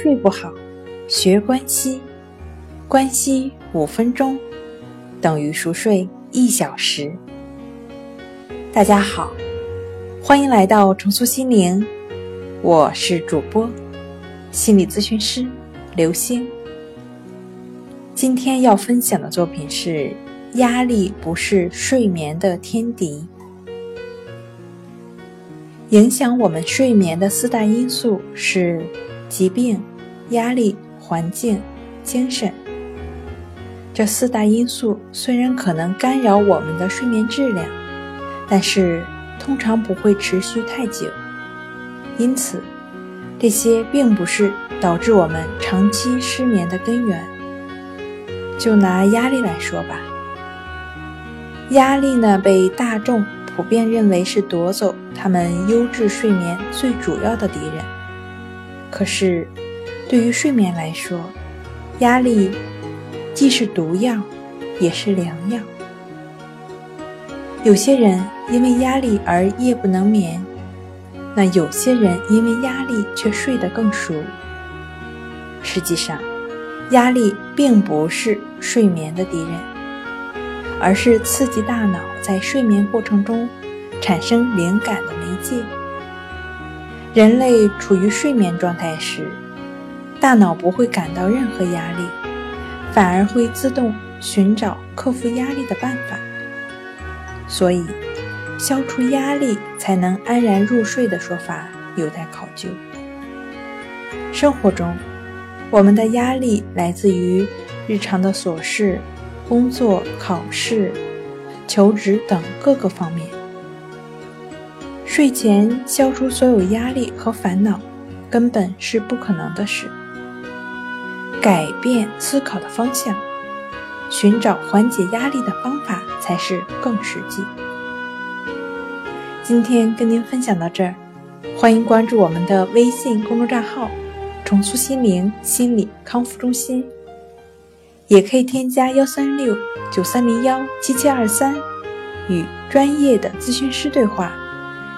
睡不好，学关西，关西五分钟等于熟睡一小时。大家好，欢迎来到重塑心灵，我是主播心理咨询师刘星。今天要分享的作品是：压力不是睡眠的天敌。影响我们睡眠的四大因素是疾病、压力、环境、精神。这四大因素虽然可能干扰我们的睡眠质量，但是通常不会持续太久。因此，这些并不是导致我们长期失眠的根源。就拿压力来说吧，压力呢被大众。普遍认为是夺走他们优质睡眠最主要的敌人。可是，对于睡眠来说，压力既是毒药，也是良药。有些人因为压力而夜不能眠，那有些人因为压力却睡得更熟。实际上，压力并不是睡眠的敌人。而是刺激大脑在睡眠过程中产生灵感的媒介。人类处于睡眠状态时，大脑不会感到任何压力，反而会自动寻找克服压力的办法。所以，消除压力才能安然入睡的说法有待考究。生活中，我们的压力来自于日常的琐事。工作、考试、求职等各个方面，睡前消除所有压力和烦恼，根本是不可能的事。改变思考的方向，寻找缓解压力的方法，才是更实际。今天跟您分享到这儿，欢迎关注我们的微信公众账号“重塑心灵心理康复中心”。也可以添加幺三六九三零幺七七二三，与专业的咨询师对话，